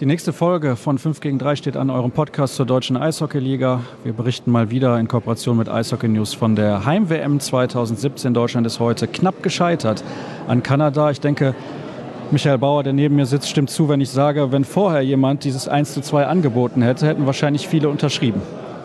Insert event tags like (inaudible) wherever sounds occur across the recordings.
Die nächste Folge von 5 gegen 3 steht an eurem Podcast zur Deutschen Eishockeyliga. Wir berichten mal wieder in Kooperation mit Eishockey News von der Heim-WM 2017. Deutschland ist heute knapp gescheitert an Kanada. Ich denke, Michael Bauer, der neben mir sitzt, stimmt zu, wenn ich sage, wenn vorher jemand dieses 1 zu 2 angeboten hätte, hätten wahrscheinlich viele unterschrieben.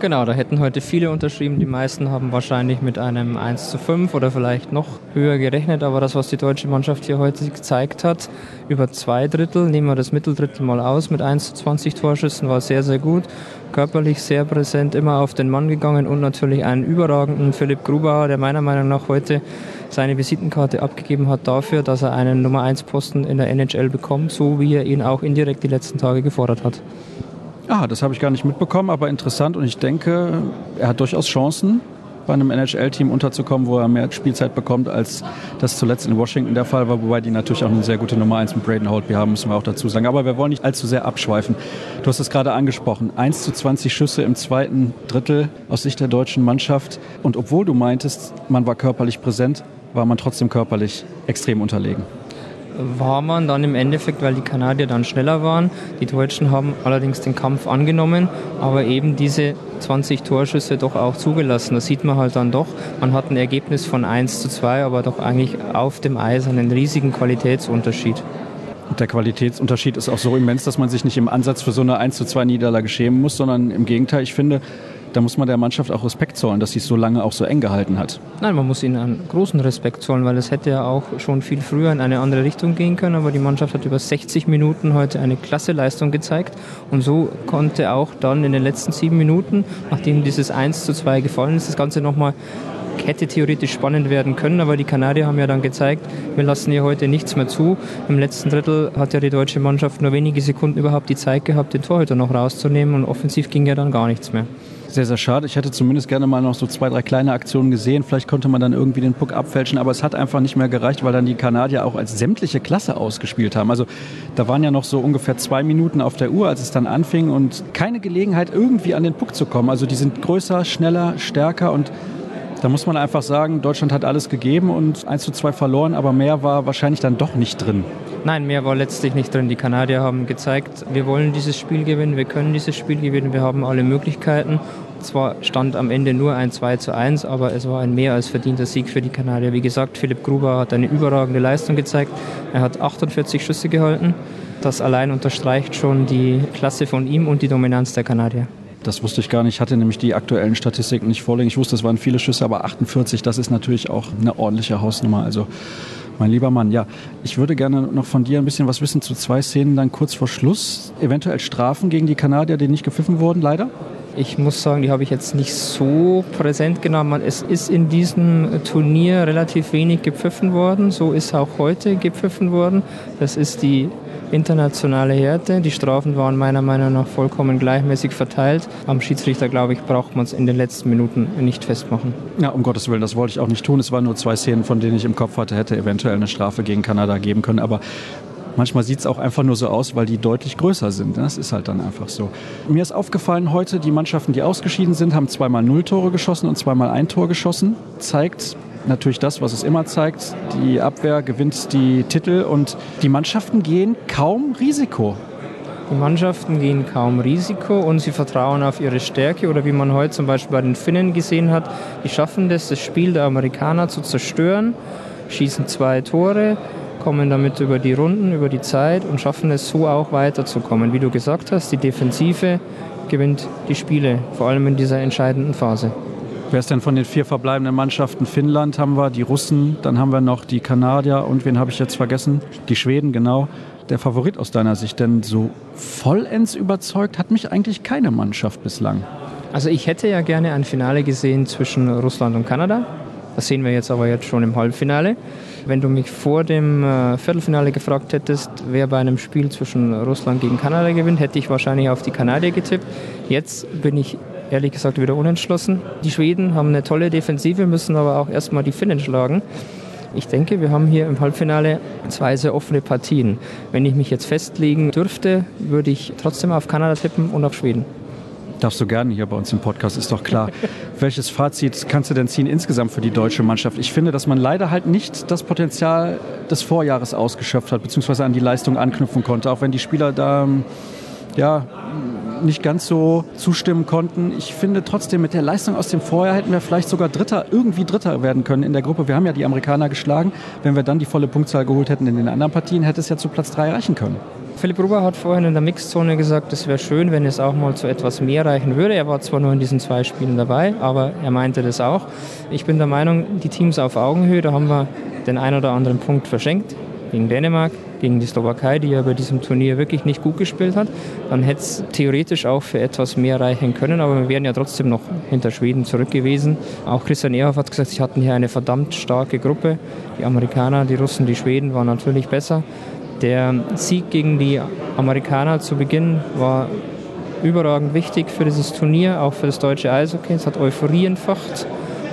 Genau, da hätten heute viele unterschrieben. Die meisten haben wahrscheinlich mit einem 1 zu 5 oder vielleicht noch höher gerechnet. Aber das, was die deutsche Mannschaft hier heute gezeigt hat, über zwei Drittel, nehmen wir das Mitteldrittel mal aus, mit 1 zu 20 Torschüssen, war sehr, sehr gut. Körperlich sehr präsent, immer auf den Mann gegangen und natürlich einen überragenden Philipp Grubauer, der meiner Meinung nach heute seine Visitenkarte abgegeben hat dafür, dass er einen Nummer 1 Posten in der NHL bekommt, so wie er ihn auch indirekt die letzten Tage gefordert hat. Ah, das habe ich gar nicht mitbekommen, aber interessant und ich denke, er hat durchaus Chancen, bei einem NHL-Team unterzukommen, wo er mehr Spielzeit bekommt, als das zuletzt in Washington der Fall war, wobei die natürlich auch eine sehr gute Nummer 1 mit Braden Holtby haben, müssen wir auch dazu sagen. Aber wir wollen nicht allzu sehr abschweifen. Du hast es gerade angesprochen, 1 zu 20 Schüsse im zweiten Drittel aus Sicht der deutschen Mannschaft. Und obwohl du meintest, man war körperlich präsent, war man trotzdem körperlich extrem unterlegen war man dann im Endeffekt, weil die Kanadier dann schneller waren. Die Deutschen haben allerdings den Kampf angenommen, aber eben diese 20 Torschüsse doch auch zugelassen. Da sieht man halt dann doch, man hat ein Ergebnis von 1 zu 2, aber doch eigentlich auf dem Eis einen riesigen Qualitätsunterschied. Der Qualitätsunterschied ist auch so immens, dass man sich nicht im Ansatz für so eine 1 zu 2 Niederlage schämen muss, sondern im Gegenteil, ich finde, da muss man der Mannschaft auch Respekt zollen, dass sie es so lange auch so eng gehalten hat. Nein, man muss ihnen einen großen Respekt zollen, weil es hätte ja auch schon viel früher in eine andere Richtung gehen können, aber die Mannschaft hat über 60 Minuten heute eine klasse Leistung gezeigt. Und so konnte auch dann in den letzten sieben Minuten, nachdem dieses 1 zu 2 gefallen ist, das Ganze nochmal hätte theoretisch spannend werden können, aber die Kanadier haben ja dann gezeigt, wir lassen hier heute nichts mehr zu. Im letzten Drittel hat ja die deutsche Mannschaft nur wenige Sekunden überhaupt die Zeit gehabt, den Torhüter noch rauszunehmen. Und offensiv ging ja dann gar nichts mehr sehr, sehr schade. Ich hätte zumindest gerne mal noch so zwei, drei kleine Aktionen gesehen. Vielleicht konnte man dann irgendwie den Puck abfälschen, aber es hat einfach nicht mehr gereicht, weil dann die Kanadier auch als sämtliche Klasse ausgespielt haben. Also da waren ja noch so ungefähr zwei Minuten auf der Uhr, als es dann anfing und keine Gelegenheit, irgendwie an den Puck zu kommen. Also die sind größer, schneller, stärker und da muss man einfach sagen, Deutschland hat alles gegeben und 1 zu 2 verloren, aber mehr war wahrscheinlich dann doch nicht drin. Nein, mehr war letztlich nicht drin. Die Kanadier haben gezeigt, wir wollen dieses Spiel gewinnen, wir können dieses Spiel gewinnen, wir haben alle Möglichkeiten. Zwar stand am Ende nur ein 2 zu 1, aber es war ein mehr als verdienter Sieg für die Kanadier. Wie gesagt, Philipp Gruber hat eine überragende Leistung gezeigt. Er hat 48 Schüsse gehalten. Das allein unterstreicht schon die Klasse von ihm und die Dominanz der Kanadier. Das wusste ich gar nicht. Ich hatte nämlich die aktuellen Statistiken nicht vorliegen. Ich wusste, es waren viele Schüsse, aber 48, das ist natürlich auch eine ordentliche Hausnummer. Also, mein lieber Mann, ja, ich würde gerne noch von dir ein bisschen was wissen zu zwei Szenen dann kurz vor Schluss. Eventuell Strafen gegen die Kanadier, die nicht gepfiffen wurden, leider? Ich muss sagen, die habe ich jetzt nicht so präsent genommen. Es ist in diesem Turnier relativ wenig gepfiffen worden. So ist auch heute gepfiffen worden. Das ist die internationale Härte. Die Strafen waren meiner Meinung nach vollkommen gleichmäßig verteilt. Am Schiedsrichter, glaube ich, braucht man es in den letzten Minuten nicht festmachen. Ja, um Gottes Willen, das wollte ich auch nicht tun. Es waren nur zwei Szenen, von denen ich im Kopf hatte, hätte eventuell eine Strafe gegen Kanada geben können. Aber Manchmal sieht es auch einfach nur so aus, weil die deutlich größer sind. Das ist halt dann einfach so. Mir ist aufgefallen heute, die Mannschaften, die ausgeschieden sind, haben zweimal Null Tore geschossen und zweimal ein Tor geschossen. Zeigt natürlich das, was es immer zeigt. Die Abwehr gewinnt die Titel und die Mannschaften gehen kaum Risiko. Die Mannschaften gehen kaum Risiko und sie vertrauen auf ihre Stärke oder wie man heute zum Beispiel bei den Finnen gesehen hat, die schaffen das, das Spiel der Amerikaner zu zerstören, schießen zwei Tore, kommen damit über die Runden, über die Zeit und schaffen es so auch weiterzukommen. Wie du gesagt hast, die Defensive gewinnt die Spiele, vor allem in dieser entscheidenden Phase. Wer ist denn von den vier verbleibenden Mannschaften? Finnland haben wir, die Russen, dann haben wir noch die Kanadier und wen habe ich jetzt vergessen? Die Schweden, genau. Der Favorit aus deiner Sicht, denn so vollends überzeugt hat mich eigentlich keine Mannschaft bislang. Also ich hätte ja gerne ein Finale gesehen zwischen Russland und Kanada. Das sehen wir jetzt aber jetzt schon im Halbfinale. Wenn du mich vor dem äh, Viertelfinale gefragt hättest, wer bei einem Spiel zwischen Russland gegen Kanada gewinnt, hätte ich wahrscheinlich auf die Kanadier getippt. Jetzt bin ich ehrlich gesagt wieder unentschlossen. Die Schweden haben eine tolle Defensive, müssen aber auch erstmal die Finnen schlagen. Ich denke, wir haben hier im Halbfinale zwei sehr offene Partien. Wenn ich mich jetzt festlegen dürfte, würde ich trotzdem auf Kanada tippen und auf Schweden. Darfst du gerne hier bei uns im Podcast, ist doch klar. (laughs) Welches Fazit kannst du denn ziehen insgesamt für die deutsche Mannschaft? Ich finde, dass man leider halt nicht das Potenzial des Vorjahres ausgeschöpft hat, beziehungsweise an die Leistung anknüpfen konnte, auch wenn die Spieler da ja, nicht ganz so zustimmen konnten. Ich finde trotzdem, mit der Leistung aus dem Vorjahr hätten wir vielleicht sogar Dritter, irgendwie Dritter werden können in der Gruppe. Wir haben ja die Amerikaner geschlagen. Wenn wir dann die volle Punktzahl geholt hätten in den anderen Partien, hätte es ja zu Platz 3 reichen können. Philipp Ruber hat vorhin in der Mixzone gesagt, es wäre schön, wenn es auch mal zu etwas mehr reichen würde. Er war zwar nur in diesen zwei Spielen dabei, aber er meinte das auch. Ich bin der Meinung, die Teams auf Augenhöhe, da haben wir den einen oder anderen Punkt verschenkt. Gegen Dänemark, gegen die Slowakei, die ja bei diesem Turnier wirklich nicht gut gespielt hat. Dann hätte es theoretisch auch für etwas mehr reichen können, aber wir wären ja trotzdem noch hinter Schweden zurück gewesen. Auch Christian Ehrhoff hat gesagt, sie hatten hier eine verdammt starke Gruppe. Die Amerikaner, die Russen, die Schweden waren natürlich besser. Der Sieg gegen die Amerikaner zu Beginn war überragend wichtig für dieses Turnier, auch für das deutsche Eishockey. Es hat Euphorie entfacht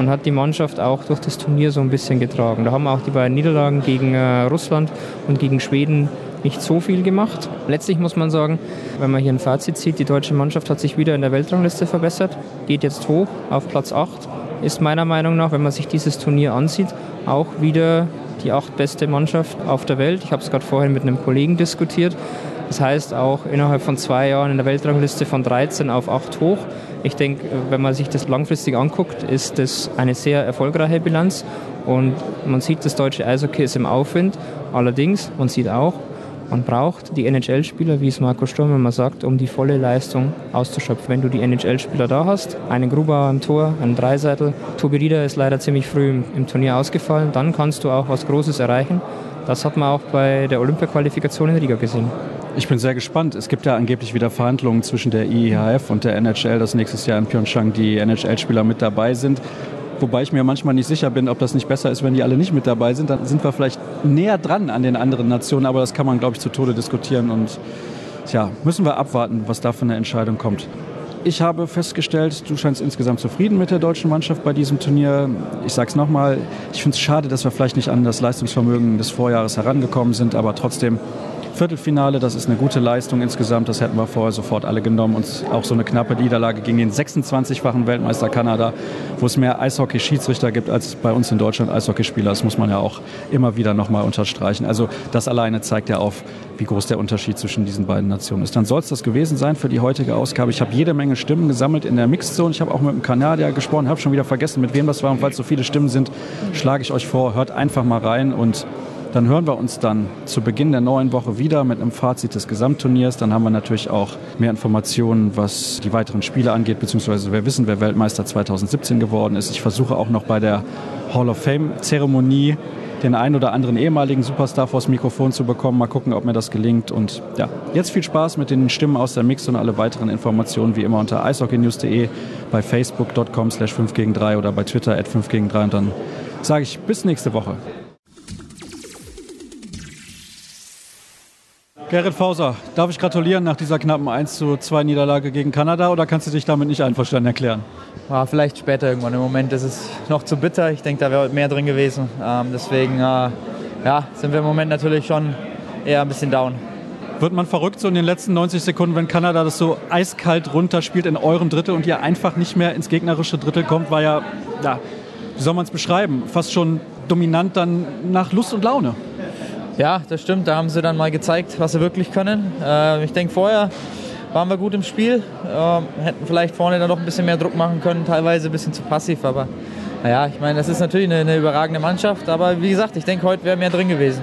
und hat die Mannschaft auch durch das Turnier so ein bisschen getragen. Da haben auch die beiden Niederlagen gegen äh, Russland und gegen Schweden nicht so viel gemacht. Letztlich muss man sagen, wenn man hier ein Fazit zieht, die deutsche Mannschaft hat sich wieder in der Weltrangliste verbessert, geht jetzt hoch auf Platz 8, ist meiner Meinung nach, wenn man sich dieses Turnier ansieht, auch wieder die acht beste Mannschaft auf der Welt. Ich habe es gerade vorhin mit einem Kollegen diskutiert. Das heißt auch innerhalb von zwei Jahren in der Weltrangliste von 13 auf 8 hoch. Ich denke, wenn man sich das langfristig anguckt, ist das eine sehr erfolgreiche Bilanz. Und man sieht, das deutsche Eishockey ist im Aufwind. Allerdings, man sieht auch, man braucht die NHL-Spieler, wie es Marco Sturm immer sagt, um die volle Leistung auszuschöpfen. Wenn du die NHL-Spieler da hast, einen Grubauer im Tor, einen Dreiseitel, Tobi Rieder ist leider ziemlich früh im Turnier ausgefallen, dann kannst du auch was Großes erreichen. Das hat man auch bei der Olympia-Qualifikation in Riga gesehen. Ich bin sehr gespannt. Es gibt ja angeblich wieder Verhandlungen zwischen der IEHF und der NHL, dass nächstes Jahr in Pyeongchang die NHL-Spieler mit dabei sind. Wobei ich mir manchmal nicht sicher bin, ob das nicht besser ist, wenn die alle nicht mit dabei sind. Dann sind wir vielleicht näher dran an den anderen Nationen, aber das kann man, glaube ich, zu Tode diskutieren. Und ja, müssen wir abwarten, was da für eine Entscheidung kommt. Ich habe festgestellt, du scheinst insgesamt zufrieden mit der deutschen Mannschaft bei diesem Turnier. Ich sage es nochmal, ich finde es schade, dass wir vielleicht nicht an das Leistungsvermögen des Vorjahres herangekommen sind, aber trotzdem Viertelfinale, das ist eine gute Leistung insgesamt. Das hätten wir vorher sofort alle genommen. Und auch so eine knappe Niederlage gegen den 26-fachen Weltmeister Kanada, wo es mehr Eishockey-Schiedsrichter gibt als bei uns in Deutschland Eishockeyspieler. Das muss man ja auch immer wieder nochmal unterstreichen. Also das alleine zeigt ja auf, wie groß der Unterschied zwischen diesen beiden Nationen ist. Dann soll es das gewesen sein für die heutige Ausgabe. Ich habe jede Menge Stimmen gesammelt in der Mixzone. Ich habe auch mit einem Kanadier gesprochen, habe schon wieder vergessen, mit wem das war. Und weil es so viele Stimmen sind, schlage ich euch vor, hört einfach mal rein und dann hören wir uns dann zu Beginn der neuen Woche wieder mit einem Fazit des Gesamtturniers. Dann haben wir natürlich auch mehr Informationen, was die weiteren Spiele angeht, beziehungsweise wir wissen, wer Weltmeister 2017 geworden ist. Ich versuche auch noch bei der Hall of Fame-Zeremonie den einen oder anderen ehemaligen Superstar vors Mikrofon zu bekommen. Mal gucken, ob mir das gelingt. Und ja, jetzt viel Spaß mit den Stimmen aus der Mix und alle weiteren Informationen wie immer unter eishockeynews.de, bei facebook.com slash 5 gegen 3 oder bei Twitter at 5 gegen 3 und dann sage ich bis nächste Woche. Gerrit Fauser, darf ich gratulieren nach dieser knappen 1 zu 2 Niederlage gegen Kanada oder kannst du dich damit nicht einverstanden erklären? Ja, vielleicht später irgendwann. Im Moment ist es noch zu bitter. Ich denke, da wäre mehr drin gewesen. Ähm, deswegen äh, ja, sind wir im Moment natürlich schon eher ein bisschen down. Wird man verrückt so in den letzten 90 Sekunden, wenn Kanada das so eiskalt runterspielt in eurem Drittel und ihr einfach nicht mehr ins gegnerische Drittel kommt, war ja, ja wie soll man es beschreiben, fast schon dominant dann nach Lust und Laune. Ja, das stimmt. Da haben sie dann mal gezeigt, was sie wirklich können. Äh, ich denke, vorher waren wir gut im Spiel. Äh, hätten vielleicht vorne dann noch ein bisschen mehr Druck machen können, teilweise ein bisschen zu passiv. Aber naja, ich meine, das ist natürlich eine, eine überragende Mannschaft. Aber wie gesagt, ich denke, heute wäre mehr drin gewesen.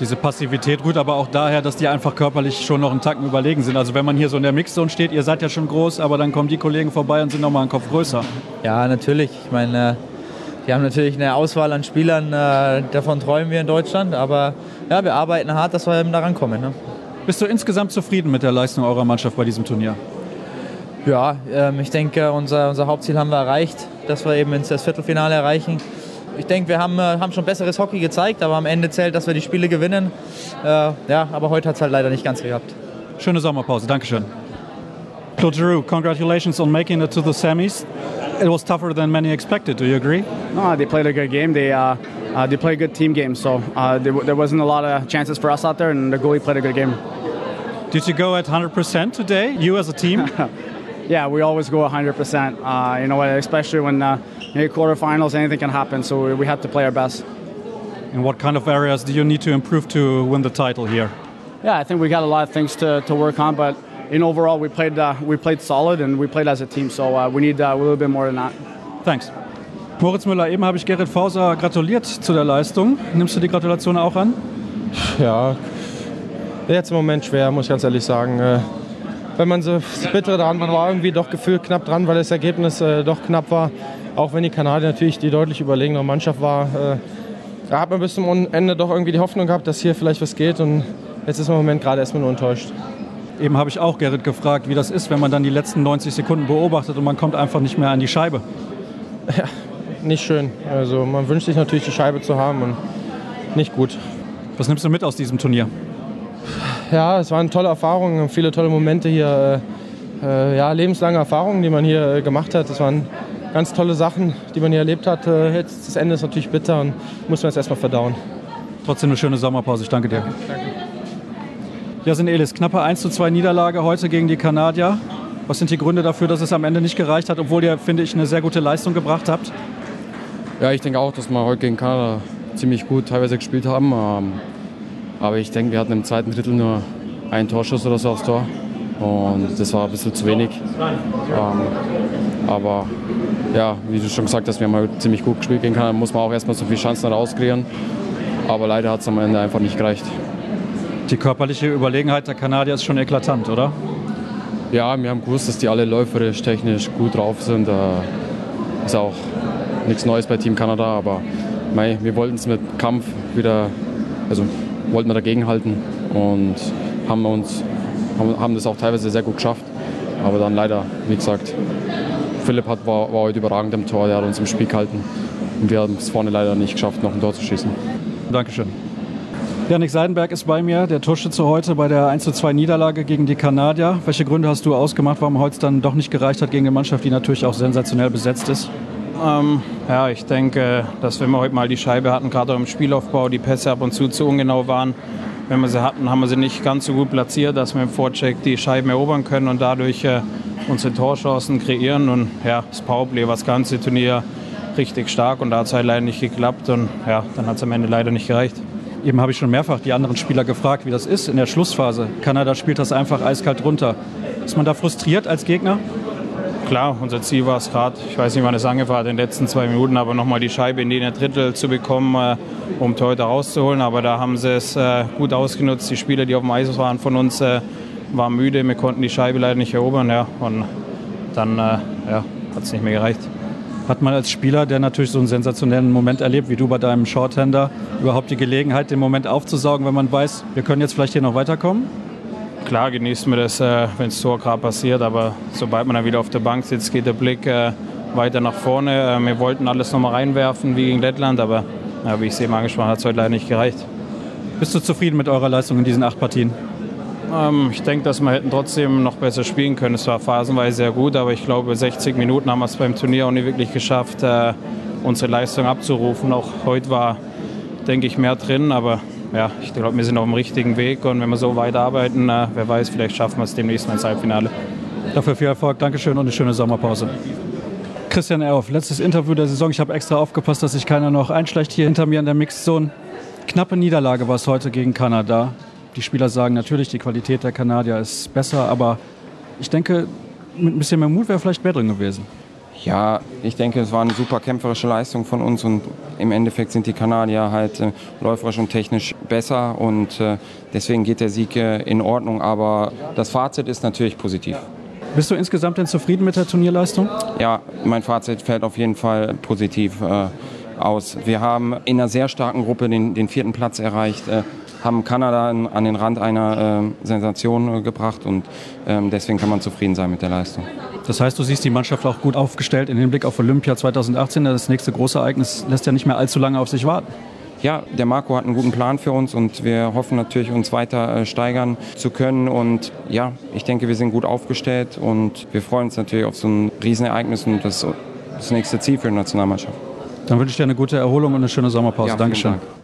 Diese Passivität rührt aber auch daher, dass die einfach körperlich schon noch einen Tacken überlegen sind. Also wenn man hier so in der Mixzone steht, ihr seid ja schon groß, aber dann kommen die Kollegen vorbei und sind noch mal einen Kopf größer. Ja, natürlich. Ich meine, äh, wir haben natürlich eine Auswahl an Spielern, äh, davon träumen wir in Deutschland, aber ja, wir arbeiten hart, dass wir eben da rankommen. Ne? Bist du insgesamt zufrieden mit der Leistung eurer Mannschaft bei diesem Turnier? Ja, ähm, ich denke, unser, unser Hauptziel haben wir erreicht, dass wir eben ins das Viertelfinale erreichen. Ich denke, wir haben, äh, haben schon besseres Hockey gezeigt, aber am Ende zählt, dass wir die Spiele gewinnen. Äh, ja, aber heute hat es halt leider nicht ganz gehabt. Schöne Sommerpause, Dankeschön. Claude Giroux, congratulations on making it to the semis. It was tougher than many expected. Do you agree? No, they played a good game. They uh, uh, they played a good team game. So uh, there, there, wasn't a lot of chances for us out there, and the goalie played a good game. Did you go at 100% today, you as a team? (laughs) yeah, we always go 100%. Uh, you know, especially when uh, in quarterfinals, anything can happen. So we have to play our best. In what kind of areas do you need to improve to win the title here? Yeah, I think we got a lot of things to, to work on, but in overall, we played uh, we played solid and we played as a team. So uh, we need uh, a little bit more than that. Thanks. Moritz Müller, eben habe ich Gerrit Fauser gratuliert zu der Leistung. Nimmst du die Gratulation auch an? Ja, jetzt im Moment schwer, muss ich ganz ehrlich sagen. Äh, wenn man so Bittere daran man war irgendwie doch gefühlt knapp dran, weil das Ergebnis äh, doch knapp war. Auch wenn die Kanadier natürlich die deutlich überlegene Mannschaft war. Äh, da hat man bis zum Ende doch irgendwie die Hoffnung gehabt, dass hier vielleicht was geht. Und jetzt ist man im Moment gerade erstmal nur enttäuscht. Eben habe ich auch Gerrit gefragt, wie das ist, wenn man dann die letzten 90 Sekunden beobachtet und man kommt einfach nicht mehr an die Scheibe. Ja, nicht schön. Also man wünscht sich natürlich die Scheibe zu haben und nicht gut. Was nimmst du mit aus diesem Turnier? Ja, es waren tolle Erfahrungen, viele tolle Momente hier. Äh, ja, lebenslange Erfahrungen, die man hier äh, gemacht hat. Es waren ganz tolle Sachen, die man hier erlebt hat. Äh, jetzt das Ende ist natürlich bitter und muss man jetzt erstmal verdauen. Trotzdem eine schöne Sommerpause. Ich danke dir. Danke. Jasin Elis, knappe 1 zu 2 Niederlage heute gegen die Kanadier. Was sind die Gründe dafür, dass es am Ende nicht gereicht hat, obwohl ihr, finde ich, eine sehr gute Leistung gebracht habt? Ja, ich denke auch, dass wir heute gegen Kanada ziemlich gut teilweise gespielt haben. Ähm, aber ich denke, wir hatten im zweiten Drittel nur einen Torschuss oder so aufs Tor. Und das war ein bisschen zu wenig. Ähm, aber ja, wie du schon gesagt hast, wir haben heute ziemlich gut gespielt gegen Kanada. Muss man auch erstmal so viele Chancen rauskreieren. Aber leider hat es am Ende einfach nicht gereicht. Die körperliche Überlegenheit der Kanadier ist schon eklatant, oder? Ja, wir haben gewusst, dass die alle läuferisch, technisch gut drauf sind. Äh, ist auch nichts Neues bei Team Kanada, aber mei, wir wollten es mit Kampf wieder, also wollten wir dagegenhalten und haben uns haben, haben das auch teilweise sehr gut geschafft. Aber dann leider, wie gesagt, Philipp hat, war, war heute überragend im Tor, der hat uns im Spiel gehalten. Und wir haben es vorne leider nicht geschafft, noch ein Tor zu schießen. Dankeschön. Janik Seidenberg ist bei mir, der Torschütze heute bei der 1:2 Niederlage gegen die Kanadier. Welche Gründe hast du ausgemacht, warum heute dann doch nicht gereicht hat gegen eine Mannschaft, die natürlich auch sensationell besetzt ist? Ähm, ja, ich denke, dass wenn wir heute mal die Scheibe hatten, gerade im Spielaufbau, die Pässe ab und zu zu ungenau waren. Wenn wir sie hatten, haben wir sie nicht ganz so gut platziert, dass wir im Vorcheck die Scheiben erobern können und dadurch äh, unsere Torchancen kreieren. Und ja, das Powerplay war das ganze Turnier richtig stark und da hat es halt leider nicht geklappt und ja, dann hat es am Ende leider nicht gereicht. Eben habe ich schon mehrfach die anderen Spieler gefragt, wie das ist in der Schlussphase. Kanada spielt das einfach eiskalt runter. Ist man da frustriert als Gegner? Klar, unser Ziel war es gerade, ich weiß nicht, wann es angefangen hat, in den letzten zwei Minuten, aber nochmal die Scheibe in den Drittel zu bekommen, äh, um Torhüter rauszuholen. Aber da haben sie es äh, gut ausgenutzt. Die Spieler, die auf dem Eis waren von uns, äh, waren müde. Wir konnten die Scheibe leider nicht erobern. Ja. Und dann ja, hat es nicht mehr gereicht. Hat man als Spieler, der natürlich so einen sensationellen Moment erlebt, wie du bei deinem Shorthander, überhaupt die Gelegenheit, den Moment aufzusaugen, wenn man weiß, wir können jetzt vielleicht hier noch weiterkommen? Klar genießt man das, äh, wenn das Tor gerade passiert, aber sobald man dann wieder auf der Bank sitzt, geht der Blick äh, weiter nach vorne. Äh, wir wollten alles nochmal reinwerfen wie gegen Lettland, aber ja, wie ich es eben angesprochen habe, hat es heute leider nicht gereicht. Bist du zufrieden mit eurer Leistung in diesen acht Partien? Ähm, ich denke, dass wir hätten trotzdem noch besser spielen können. Es war phasenweise sehr gut, aber ich glaube, 60 Minuten haben wir es beim Turnier auch nicht wirklich geschafft, äh, unsere Leistung abzurufen. Auch heute war, denke ich, mehr drin, aber ja, ich glaube, wir sind auf dem richtigen Weg und wenn wir so weiterarbeiten, äh, wer weiß, vielleicht schaffen wir es demnächst mal ins Halbfinale. Dafür viel Erfolg, Dankeschön und eine schöne Sommerpause. Christian Erhoff, letztes Interview der Saison. Ich habe extra aufgepasst, dass sich keiner noch einschleicht hier hinter mir in der Mixzone. Knappe Niederlage war es heute gegen Kanada. Die Spieler sagen natürlich, die Qualität der Kanadier ist besser, aber ich denke, mit ein bisschen mehr Mut wäre vielleicht mehr drin gewesen. Ja, ich denke, es war eine super kämpferische Leistung von uns und im Endeffekt sind die Kanadier halt äh, läuferisch und technisch besser und äh, deswegen geht der Sieg äh, in Ordnung. Aber das Fazit ist natürlich positiv. Bist du insgesamt denn zufrieden mit der Turnierleistung? Ja, mein Fazit fällt auf jeden Fall positiv äh, aus. Wir haben in einer sehr starken Gruppe den, den vierten Platz erreicht. Äh, haben Kanada an den Rand einer äh, Sensation gebracht und ähm, deswegen kann man zufrieden sein mit der Leistung. Das heißt, du siehst die Mannschaft auch gut aufgestellt in Hinblick auf Olympia 2018. Das nächste große Ereignis lässt ja nicht mehr allzu lange auf sich warten. Ja, der Marco hat einen guten Plan für uns und wir hoffen natürlich, uns weiter äh, steigern zu können. Und ja, ich denke, wir sind gut aufgestellt und wir freuen uns natürlich auf so ein Riesenereignis und das, das nächste Ziel für die Nationalmannschaft. Dann wünsche ich dir eine gute Erholung und eine schöne Sommerpause. Ja, Dankeschön. Dank.